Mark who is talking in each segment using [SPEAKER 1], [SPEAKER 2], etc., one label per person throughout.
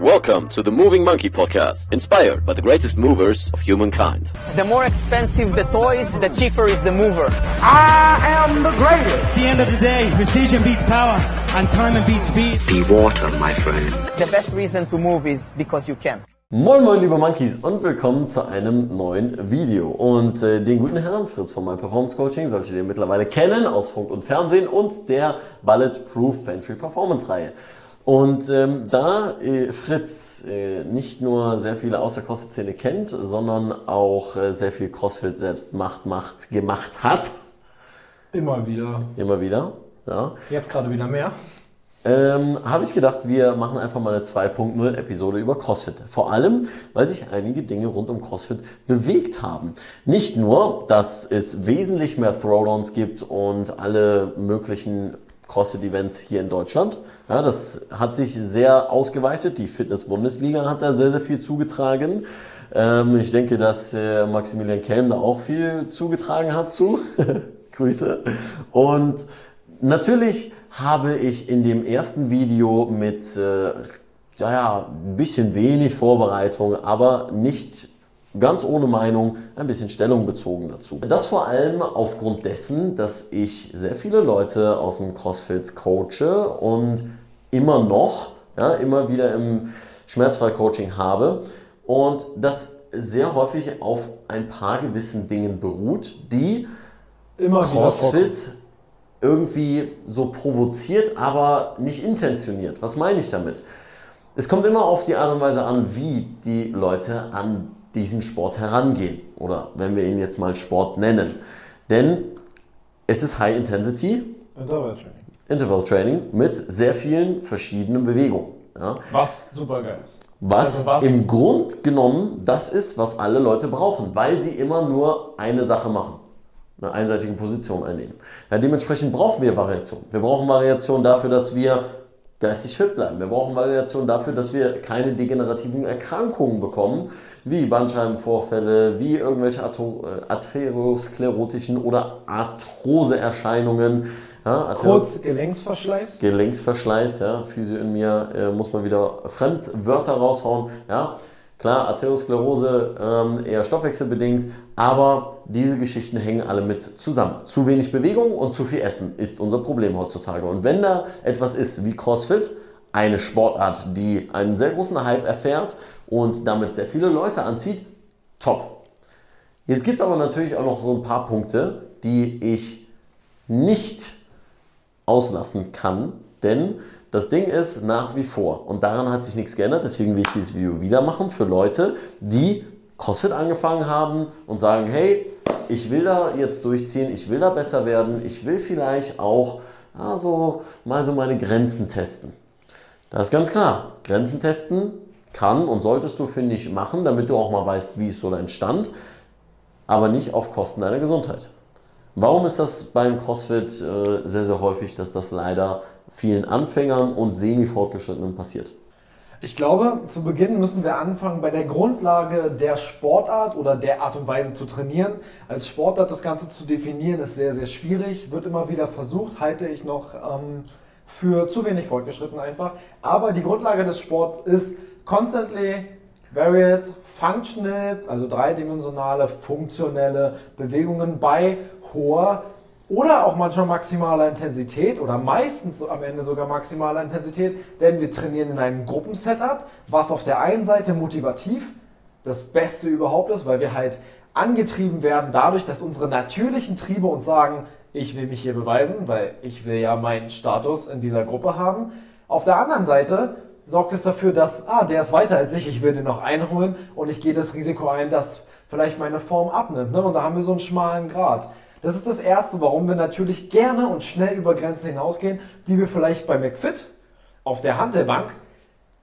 [SPEAKER 1] Welcome to the Moving Monkey Podcast, inspired by the greatest movers of humankind.
[SPEAKER 2] The more expensive the toys, the cheaper is the mover.
[SPEAKER 3] I am the greatest.
[SPEAKER 4] At the end of the day, precision beats power, and time beats speed.
[SPEAKER 5] Be water, my friend.
[SPEAKER 2] The best reason to move is because you can.
[SPEAKER 6] Moin moin liebe Monkeys und willkommen zu einem neuen Video. Und äh, den guten Herrn Fritz von My Performance Coaching solltet ihr mittlerweile kennen aus Funk und Fernsehen und der Bulletproof Pantry Performance Reihe. Und ähm, da äh, Fritz äh, nicht nur sehr viele aus der CrossFit-Szene kennt, sondern auch äh, sehr viel CrossFit selbst macht, macht, gemacht hat.
[SPEAKER 7] Immer wieder.
[SPEAKER 6] Immer wieder. Ja.
[SPEAKER 7] Jetzt gerade wieder mehr.
[SPEAKER 6] Ähm, habe ich gedacht, wir machen einfach mal eine 2.0 Episode über CrossFit. Vor allem, weil sich einige Dinge rund um CrossFit bewegt haben. Nicht nur, dass es wesentlich mehr Throwdowns gibt und alle möglichen CrossFit-Events hier in Deutschland. Ja, das hat sich sehr ausgeweitet. Die Fitness-Bundesliga hat da sehr, sehr viel zugetragen. Ähm, ich denke, dass äh, Maximilian Kelm da auch viel zugetragen hat zu. Grüße. Und natürlich habe ich in dem ersten Video mit, äh, ja, ein bisschen wenig Vorbereitung, aber nicht ganz ohne Meinung ein bisschen Stellung bezogen dazu. Das vor allem aufgrund dessen, dass ich sehr viele Leute aus dem CrossFit coache und immer noch, ja, immer wieder im Schmerzfrei-Coaching habe und das sehr häufig auf ein paar gewissen Dingen beruht, die
[SPEAKER 7] Immer
[SPEAKER 6] CrossFit irgendwie so provoziert, aber nicht intentioniert. Was meine ich damit? Es kommt immer auf die Art und Weise an, wie die Leute an diesen Sport herangehen. Oder wenn wir ihn jetzt mal Sport nennen. Denn es ist High Intensity
[SPEAKER 7] Interval Training.
[SPEAKER 6] Interval Training mit sehr vielen verschiedenen Bewegungen. Ja.
[SPEAKER 7] Was super geil ist.
[SPEAKER 6] Was,
[SPEAKER 7] Also was-
[SPEAKER 6] im Grund genommen das ist, was alle Leute brauchen, weil sie immer nur eine Sache machen. Eine einseitige Position einnehmen. Ja, dementsprechend brauchen wir Variation. Wir brauchen Variation dafür, dass wir geistig fit bleiben. Wir brauchen Variation dafür, dass wir keine degenerativen Erkrankungen bekommen, wie Bandscheibenvorfälle, wie irgendwelche Atho- äh, atherosklerotischen oder Arthroseerscheinungen. Ja,
[SPEAKER 7] Kurz Gelenksverschleiß.
[SPEAKER 6] Gelenksverschleiß, ja, Physio in mir, äh, muss man wieder Fremdwörter raushauen, ja. Klar, Arteriosklerose ähm, eher stoffwechselbedingt, aber diese Geschichten hängen alle mit zusammen. Zu wenig Bewegung und zu viel Essen ist unser Problem heutzutage. Und wenn da etwas ist wie CrossFit, eine Sportart, die einen sehr großen Hype erfährt und damit sehr viele Leute anzieht, top. Jetzt gibt es aber natürlich auch noch so ein paar Punkte, die ich nicht auslassen kann, denn das Ding ist nach wie vor und daran hat sich nichts geändert, deswegen will ich dieses Video wieder machen für Leute, die CrossFit angefangen haben und sagen, hey, ich will da jetzt durchziehen, ich will da besser werden, ich will vielleicht auch ja, so, mal so meine Grenzen testen. Das ist ganz klar, Grenzen testen kann und solltest du, finde ich, machen, damit du auch mal weißt, wie ist so dein Stand, aber nicht auf Kosten deiner Gesundheit. Warum ist das beim CrossFit äh, sehr, sehr häufig, dass das leider vielen Anfängern und semi-fortgeschrittenen passiert?
[SPEAKER 7] Ich glaube, zu Beginn müssen wir anfangen bei der Grundlage der Sportart oder der Art und Weise zu trainieren. Als Sportart das Ganze zu definieren, ist sehr, sehr schwierig. Wird immer wieder versucht, halte ich noch ähm, für zu wenig fortgeschritten einfach. Aber die Grundlage des Sports ist constantly varied, functional, also dreidimensionale, funktionelle Bewegungen bei hoher oder auch manchmal maximaler Intensität oder meistens am Ende sogar maximaler Intensität, denn wir trainieren in einem Gruppensetup, was auf der einen Seite motivativ das Beste überhaupt ist, weil wir halt angetrieben werden dadurch, dass unsere natürlichen Triebe uns sagen, ich will mich hier beweisen, weil ich will ja meinen Status in dieser Gruppe haben. Auf der anderen Seite sorgt es dafür, dass, ah, der ist weiter als ich, ich will den noch einholen und ich gehe das Risiko ein, dass vielleicht meine Form abnimmt. Ne? Und da haben wir so einen schmalen Grad. Das ist das Erste, warum wir natürlich gerne und schnell über Grenzen hinausgehen, die wir vielleicht bei McFit auf der Handelbank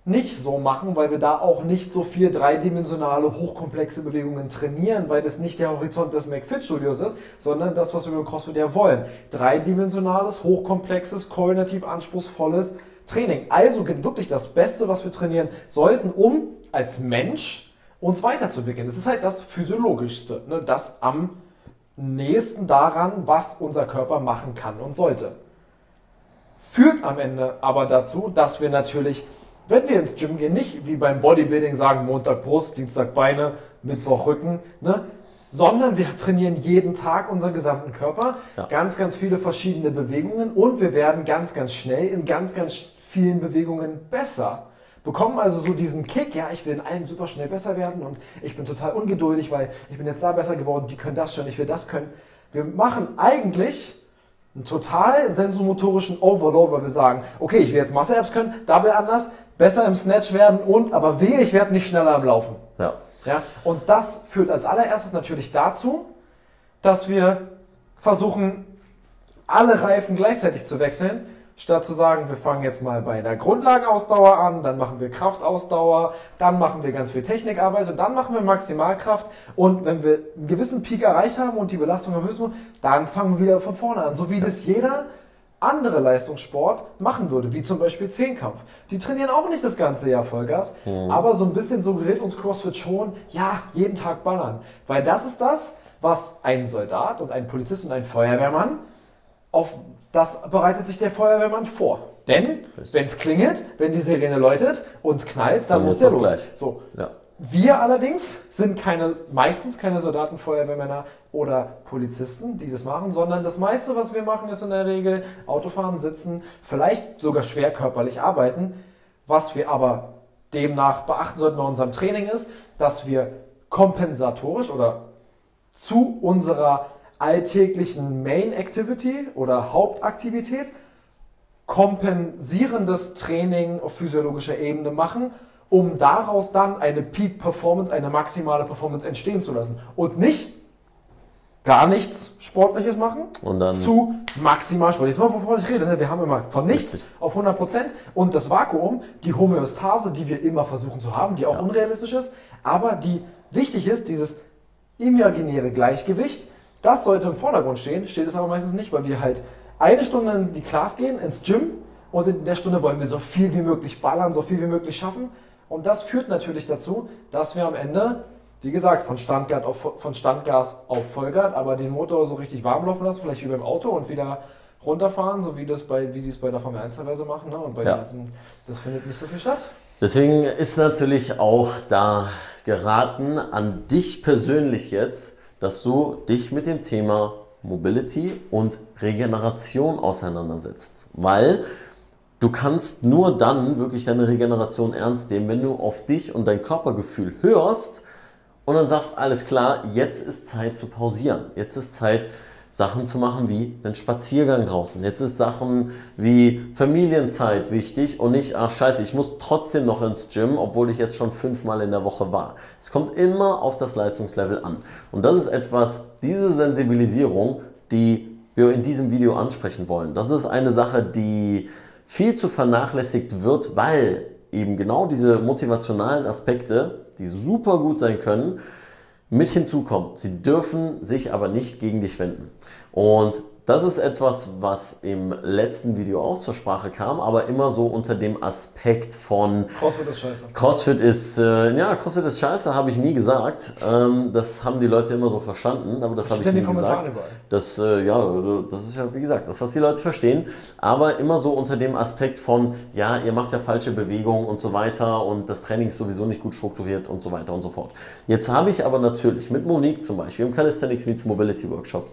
[SPEAKER 7] nicht so machen, weil wir da auch nicht so viel dreidimensionale, hochkomplexe Bewegungen trainieren, weil das nicht der Horizont des McFit-Studios ist, sondern das, was wir beim CrossFit ja wollen. Dreidimensionales, hochkomplexes, koordinativ anspruchsvolles Training. Also wirklich das Beste, was wir trainieren sollten, um als Mensch uns weiterzuentwickeln. Das ist halt das Physiologischste, ne? das am nächsten daran, was unser Körper machen kann und sollte. Führt am Ende aber dazu, dass wir natürlich wenn wir ins Gym gehen, nicht wie beim Bodybuilding sagen, Montag Brust, Dienstag Beine, Mittwoch Rücken, ne? sondern wir trainieren jeden Tag unseren gesamten Körper,
[SPEAKER 6] Ja.
[SPEAKER 7] ganz, ganz viele verschiedene Bewegungen und wir werden ganz, ganz schnell in ganz, ganz vielen Bewegungen besser. Bekommen also so diesen Kick, ja, ich will in allem super schnell besser werden und ich bin total ungeduldig, weil ich bin jetzt da besser geworden, die können das schon, ich will das können. Wir machen eigentlich einen total sensomotorischen Overload, weil wir sagen, okay, ich will jetzt Muscle-Ups können, Double anders, besser im Snatch werden und, aber wehe, ich werde nicht schneller im Laufen.
[SPEAKER 6] Ja.
[SPEAKER 7] Ja, und das führt als allererstes natürlich dazu, dass wir versuchen, alle Reifen gleichzeitig zu wechseln, statt zu sagen, wir fangen jetzt mal bei der Grundlagenausdauer an, dann machen wir Kraftausdauer, dann machen wir ganz viel Technikarbeit und dann machen wir Maximalkraft. Und wenn wir einen gewissen Peak erreicht haben und die Belastung am höchsten, dann fangen wir wieder von vorne an, so wie das jeder andere Leistungssport machen würde, wie zum Beispiel Zehnkampf. Die trainieren auch nicht das ganze Jahr Vollgas, aber so ein bisschen suggeriert uns CrossFit schon, ja, jeden Tag ballern. Weil das ist das, was ein Soldat und ein Polizist und ein Feuerwehrmann, auf das bereitet sich der Feuerwehrmann vor. Denn, wenn es klingelt, wenn die Sirene läutet und es knallt, dann
[SPEAKER 6] Dann
[SPEAKER 7] muss der los.
[SPEAKER 6] gleich.
[SPEAKER 7] So,
[SPEAKER 6] Ja.
[SPEAKER 7] Wir allerdings sind keine, meistens keine Soldaten, Feuerwehrmänner oder Polizisten, die das machen, sondern das meiste, was wir machen, ist in der Regel Autofahren, sitzen, vielleicht sogar schwer körperlich arbeiten. Was wir aber demnach beachten sollten bei unserem Training ist, dass wir kompensatorisch oder zu unserer alltäglichen Main Activity oder Hauptaktivität kompensierendes Training auf physiologischer Ebene machen, um daraus dann eine Peak Performance, eine maximale Performance entstehen zu lassen. Und nicht gar nichts Sportliches machen
[SPEAKER 6] Und dann-
[SPEAKER 7] zu maximal Sport. Jetzt mal, wovon ich rede. Ne? Wir haben immer von nichts
[SPEAKER 6] Richtig.
[SPEAKER 7] auf 100 Prozent und das Vakuum, die Homöostase, die wir immer versuchen zu haben, die auch unrealistisch ist, aber die wichtig ist, dieses imaginäre Gleichgewicht, das sollte im Vordergrund stehen, steht es aber meistens nicht, weil wir halt eine Stunde in die Class gehen, ins Gym und in der Stunde wollen wir so viel wie möglich ballern, so viel wie möglich schaffen und das führt natürlich dazu, dass wir am Ende, wie gesagt, von, Standgas auf, von Standgas auf Vollgas, aber den Motor so richtig warm laufen lassen, vielleicht wie beim Auto und wieder runterfahren, so wie, das bei, wie die es bei der Formel 1 teilweise machen. Ne? Und bei
[SPEAKER 6] Ja.
[SPEAKER 7] den ganzen, das findet nicht so viel statt.
[SPEAKER 6] Deswegen ist natürlich auch da geraten an dich persönlich jetzt, dass du dich mit dem Thema Mobility und Regeneration auseinandersetzt. Weil du kannst nur dann wirklich deine Regeneration ernst nehmen, wenn du auf dich und dein Körpergefühl hörst und dann sagst, alles klar, jetzt ist Zeit zu pausieren. Jetzt ist Zeit, Sachen zu machen wie einen Spaziergang draußen. Jetzt ist Sachen wie Familienzeit wichtig und nicht, ach scheiße, ich muss trotzdem noch ins Gym, obwohl ich jetzt schon fünfmal in der Woche war. Es kommt immer auf das Leistungslevel an. Und das ist etwas, diese Sensibilisierung, die wir in diesem Video ansprechen wollen. Das ist eine Sache, die viel zu vernachlässigt wird, weil eben genau diese motivationalen Aspekte, die super gut sein können, mit hinzukommen. Sie dürfen sich aber nicht gegen dich wenden. Und das ist etwas, was im letzten Video auch zur Sprache kam, aber immer so unter dem Aspekt von
[SPEAKER 7] CrossFit ist scheiße.
[SPEAKER 6] CrossFit ist, äh, ja, CrossFit ist scheiße, habe ich nie gesagt. Ähm, das haben die Leute immer so verstanden, aber das habe ich nie gesagt.
[SPEAKER 7] überall.
[SPEAKER 6] Das, äh, ja, das ist ja, wie gesagt, das, was die Leute verstehen. Aber immer so unter dem Aspekt von, ja, ihr macht ja falsche Bewegungen und so weiter und das Training ist sowieso nicht gut strukturiert und so weiter und so fort. Jetzt habe ich aber natürlich mit Monique zum Beispiel im Calisthenics Meets Mobility Workshops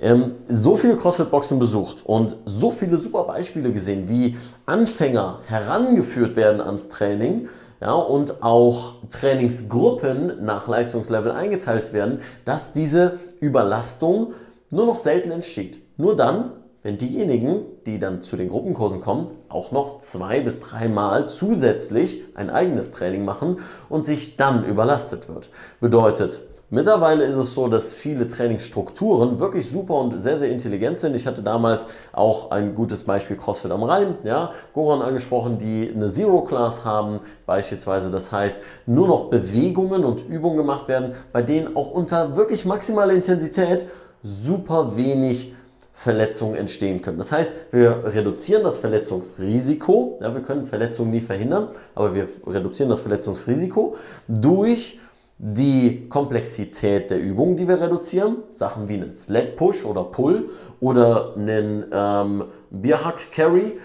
[SPEAKER 6] ähm, so viele CrossFit-Boxen besucht und so viele super Beispiele gesehen, wie Anfänger herangeführt werden ans Training ja, und auch Trainingsgruppen nach Leistungslevel eingeteilt werden, dass diese Überlastung nur noch selten entsteht. Nur dann, wenn diejenigen, die dann zu den Gruppenkursen kommen, auch noch zwei bis dreimal zusätzlich ein eigenes Training machen und sich dann überlastet wird. Bedeutet, Mittlerweile ist es so, dass viele Trainingsstrukturen wirklich super und sehr, sehr intelligent sind. Ich hatte damals auch ein gutes Beispiel CrossFit am Rhein, ja, Goran angesprochen, die eine Zero Class haben, beispielsweise. Das heißt, nur noch Bewegungen und Übungen gemacht werden, bei denen auch unter wirklich maximaler Intensität super wenig Verletzungen entstehen können. Das heißt, wir reduzieren das Verletzungsrisiko. Ja, wir können Verletzungen nie verhindern, aber wir reduzieren das Verletzungsrisiko durch die Komplexität der Übungen, die wir reduzieren, Sachen wie einen Sled Push oder Pull oder einen ähm, Bierhack Carry,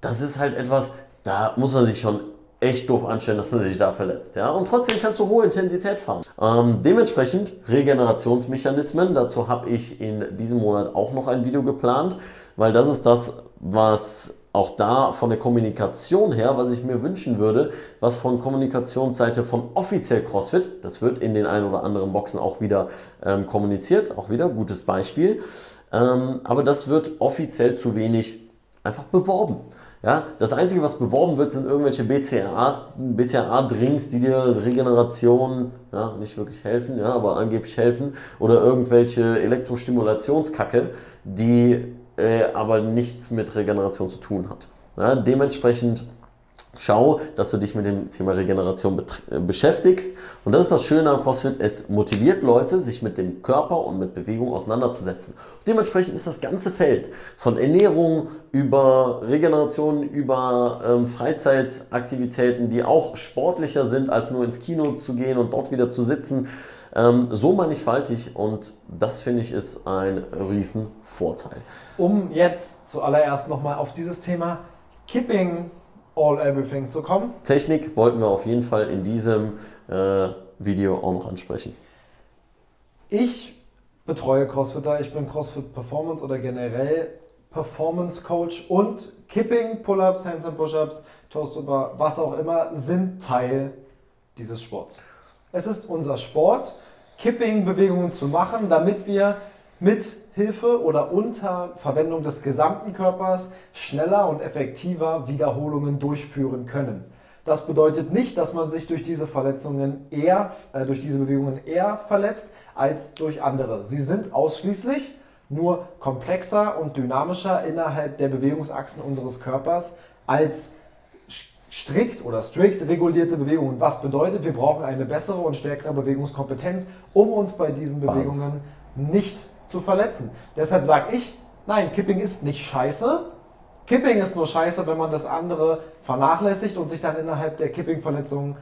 [SPEAKER 6] das ist halt etwas, da muss man sich schon echt doof anstellen, dass man sich da verletzt. Ja? Und trotzdem kannst du hohe Intensität fahren. Ähm, dementsprechend Regenerationsmechanismen. Dazu habe ich in diesem Monat auch noch ein Video geplant, weil das ist das, was auch da von der Kommunikation her, was ich mir wünschen würde, was von Kommunikationsseite von offiziell CrossFit, das wird in den ein oder anderen Boxen auch wieder ähm, kommuniziert, auch wieder gutes Beispiel, ähm, aber das wird offiziell zu wenig einfach beworben. Ja, das Einzige, was beworben wird, sind irgendwelche BCAA-Drinks, die dir Regeneration ja, nicht wirklich helfen, ja, aber angeblich helfen. Oder irgendwelche Elektrostimulationskacke, die äh, aber nichts mit Regeneration zu tun hat. Ja, dementsprechend Schau, dass du dich mit dem Thema Regeneration äh, beschäftigst. Und das ist das Schöne am CrossFit. Es motiviert Leute, sich mit dem Körper und mit Bewegung auseinanderzusetzen. dementsprechend ist das ganze Feld von Ernährung über Regeneration, über ähm, Freizeitaktivitäten, die auch sportlicher sind, als nur ins Kino zu gehen und dort wieder zu sitzen, ähm, so mannigfaltig. Und das finde ich ist ein Riesenvorteil.
[SPEAKER 7] Um jetzt zuallererst nochmal auf dieses Thema Kipping All Everything zu kommen.
[SPEAKER 6] Technik wollten wir auf jeden Fall in diesem äh, Video auch noch ansprechen.
[SPEAKER 7] Ich betreue Crossfitter, ich bin Crossfit Performance oder generell Performance Coach und Kipping, Pull-ups, Hands and Push-ups, Toast über was auch immer sind Teil dieses Sports. Es ist unser Sport, Kipping-Bewegungen zu machen, damit wir mit Hilfe oder unter Verwendung des gesamten Körpers schneller und effektiver Wiederholungen durchführen können. Das bedeutet nicht, dass man sich durch diese Verletzungen eher, äh, durch diese Bewegungen eher verletzt als durch andere. Sie sind ausschließlich nur komplexer und dynamischer innerhalb der Bewegungsachsen unseres Körpers als strikt oder strikt regulierte Bewegungen. Was bedeutet, wir brauchen eine bessere und stärkere Bewegungskompetenz, um uns bei diesen Bewegungen Basis. nicht zu verletzen. Deshalb sage ich, nein, Kipping ist nicht scheiße. Kipping ist nur scheiße, wenn man das andere vernachlässigt und sich dann innerhalb der Kipping-Verletzungen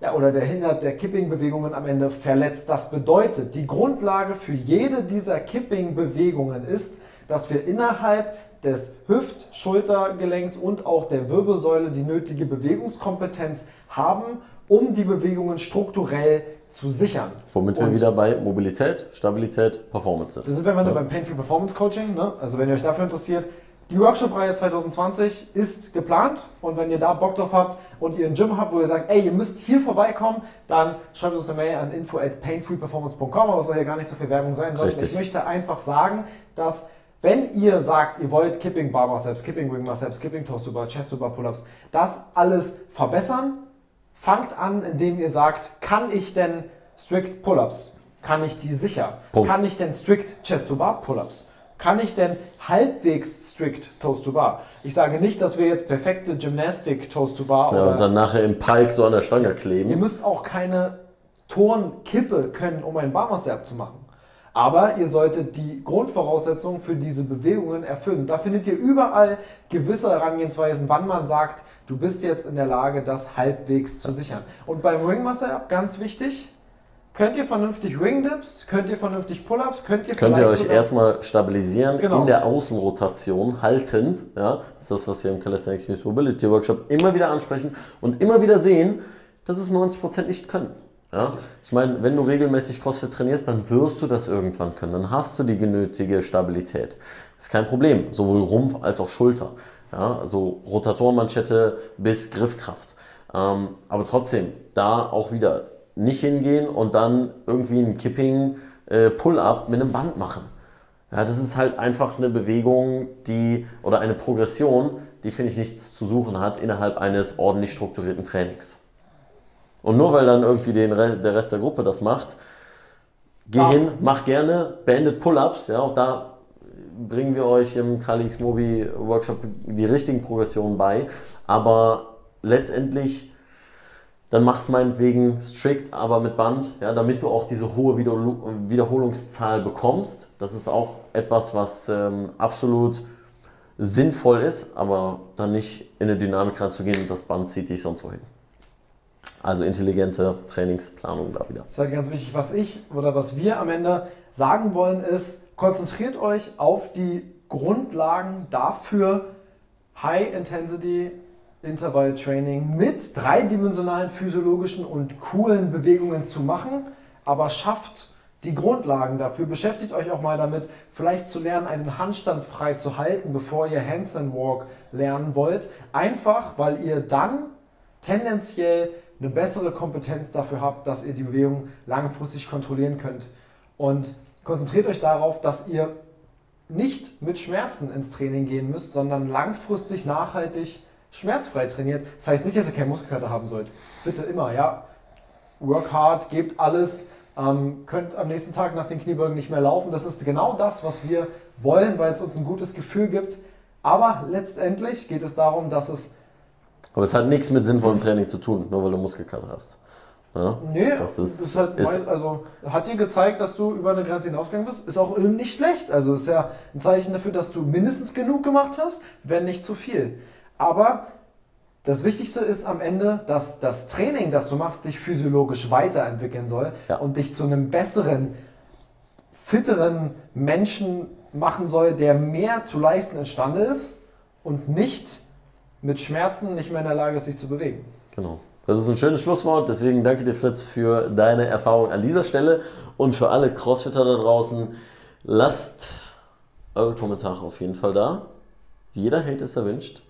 [SPEAKER 7] ja, oder der Hindert der Kipping-Bewegungen am Ende verletzt. Das bedeutet, die Grundlage für jede dieser Kipping-Bewegungen ist, dass wir innerhalb des Hüft-, Schultergelenks und auch der Wirbelsäule die nötige Bewegungskompetenz haben, um die Bewegungen strukturell zu sichern.
[SPEAKER 6] Womit und wir wieder bei Mobilität, Stabilität, Performance sind.
[SPEAKER 7] Da sind wir ja. beim Painful Performance Coaching. Ne? Also wenn ihr euch dafür interessiert, die Workshop-Reihe 2020 ist geplant und wenn ihr da Bock drauf habt und ihr ein Gym habt, wo ihr sagt, ey, ihr müsst hier vorbeikommen, dann schreibt uns eine Mail an info at painfreeperformance.com, aber es soll ja gar nicht so viel Werbung sein, sondern ich möchte einfach sagen, dass wenn ihr sagt, ihr wollt Kipping Bar Muscle Kipping Wing Muscle Kipping Toast Bar, Chest Bar Pull-Ups, das alles verbessern, fangt an, indem ihr sagt, kann ich denn Strict Pull-Ups? Kann ich die sicher? Punkt. Kann ich denn Strict Chest to Bar Pull-Ups? Kann ich denn halbwegs strict Toast to Bar? Ich sage nicht, dass wir jetzt perfekte Gymnastic Toast to Bar
[SPEAKER 6] ja, und dann nachher im Pike so an der Stange kleben.
[SPEAKER 7] Ihr müsst auch keine Turnkippe können, um einen Barmaster abzumachen. Aber ihr solltet die Grundvoraussetzungen für diese Bewegungen erfüllen. Da findet ihr überall gewisse Herangehensweisen, wann man sagt, du bist jetzt in der Lage, das halbwegs zu sichern. Und beim Ringmaster Up ganz wichtig, könnt ihr vernünftig Ringdips, könnt ihr vernünftig Pull-ups, könnt ihr
[SPEAKER 6] Könnt ihr euch erstmal stabilisieren genau. in der Außenrotation, haltend. Ja, das ist das, was wir im Calisthenics Mobility Workshop immer wieder ansprechen und immer wieder sehen, dass es 90% nicht können. Ja? Ich meine, wenn du regelmäßig CrossFit trainierst, dann wirst du das irgendwann können. Dann hast du die genötige Stabilität. Ist kein Problem, sowohl Rumpf als auch Schulter. Ja? Also Rotatorenmanschette bis Griffkraft. Ähm, aber trotzdem, da auch wieder nicht hingehen und dann irgendwie ein Kipping äh, Pull-up mit einem Band machen. Ja, das ist halt einfach eine Bewegung, die oder eine Progression, die finde ich nichts zu suchen hat innerhalb eines ordentlich strukturierten Trainings. Und nur weil dann irgendwie den, der Rest der Gruppe das macht, geh ah. hin, mach gerne, beendet Pull-Ups. Ja, auch da bringen wir euch im KLX Mobi Workshop die richtigen Progressionen bei. Aber letztendlich, dann mach es meinetwegen strikt, aber mit Band, ja, damit du auch diese hohe Wiederholungszahl bekommst. Das ist auch etwas, was ähm, absolut sinnvoll ist, aber dann nicht in eine Dynamik reinzugehen und das Band zieht dich sonst wohin. Also intelligente Trainingsplanung da wieder.
[SPEAKER 7] Das ist halt ganz wichtig. Was ich oder was wir am Ende sagen wollen, ist, konzentriert euch auf die Grundlagen dafür, High Intensity Intervalltraining mit dreidimensionalen physiologischen und coolen Bewegungen zu machen, aber schafft die Grundlagen dafür. Beschäftigt euch auch mal damit, vielleicht zu lernen, einen Handstand frei zu halten, bevor ihr Handstand Walk lernen wollt. Einfach, weil ihr dann tendenziell eine bessere Kompetenz dafür habt, dass ihr die Bewegung langfristig kontrollieren könnt. Und konzentriert euch darauf, dass ihr nicht mit Schmerzen ins Training gehen müsst, sondern langfristig nachhaltig schmerzfrei trainiert. Das heißt nicht, dass ihr keine Muskelkater haben sollt. Bitte immer, ja. Work hard, gebt alles, ähm, könnt am nächsten Tag nach den Kniebeugen nicht mehr laufen. Das ist genau das, was wir wollen, weil es uns ein gutes Gefühl gibt. Aber letztendlich geht es darum, dass es.
[SPEAKER 6] Aber es hat nichts mit sinnvollem Training zu tun, nur weil du Muskelkater hast. Ja?
[SPEAKER 7] Nee,
[SPEAKER 6] das ist,
[SPEAKER 7] ist halt
[SPEAKER 6] ist,
[SPEAKER 7] mein, also hat dir gezeigt, dass du über eine Grenze hinausgegangen bist. Ist auch nicht schlecht. Also ist ja ein Zeichen dafür, dass du mindestens genug gemacht hast, wenn nicht zu viel. Aber das Wichtigste ist am Ende, dass das Training, das du machst, dich physiologisch weiterentwickeln soll
[SPEAKER 6] Ja.
[SPEAKER 7] und dich zu einem besseren, fitteren Menschen machen soll, der mehr zu leisten imstande ist und nicht mit Schmerzen nicht mehr in der Lage ist, sich zu bewegen.
[SPEAKER 6] Genau. Das ist ein schönes Schlusswort. Deswegen danke dir, Fritz, für deine Erfahrung an dieser Stelle. Und für alle Crossfitter da draußen, lasst eure Kommentare auf jeden Fall da. Jeder Hate ist erwünscht.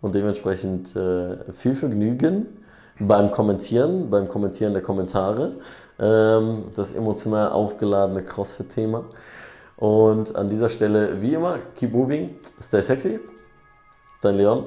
[SPEAKER 6] Und dementsprechend äh, viel Vergnügen beim Kommentieren, beim Kommentieren der Kommentare. Ähm, das emotional aufgeladene CrossFit-Thema. Und an dieser Stelle, wie immer, keep moving, stay sexy. Dein Leon.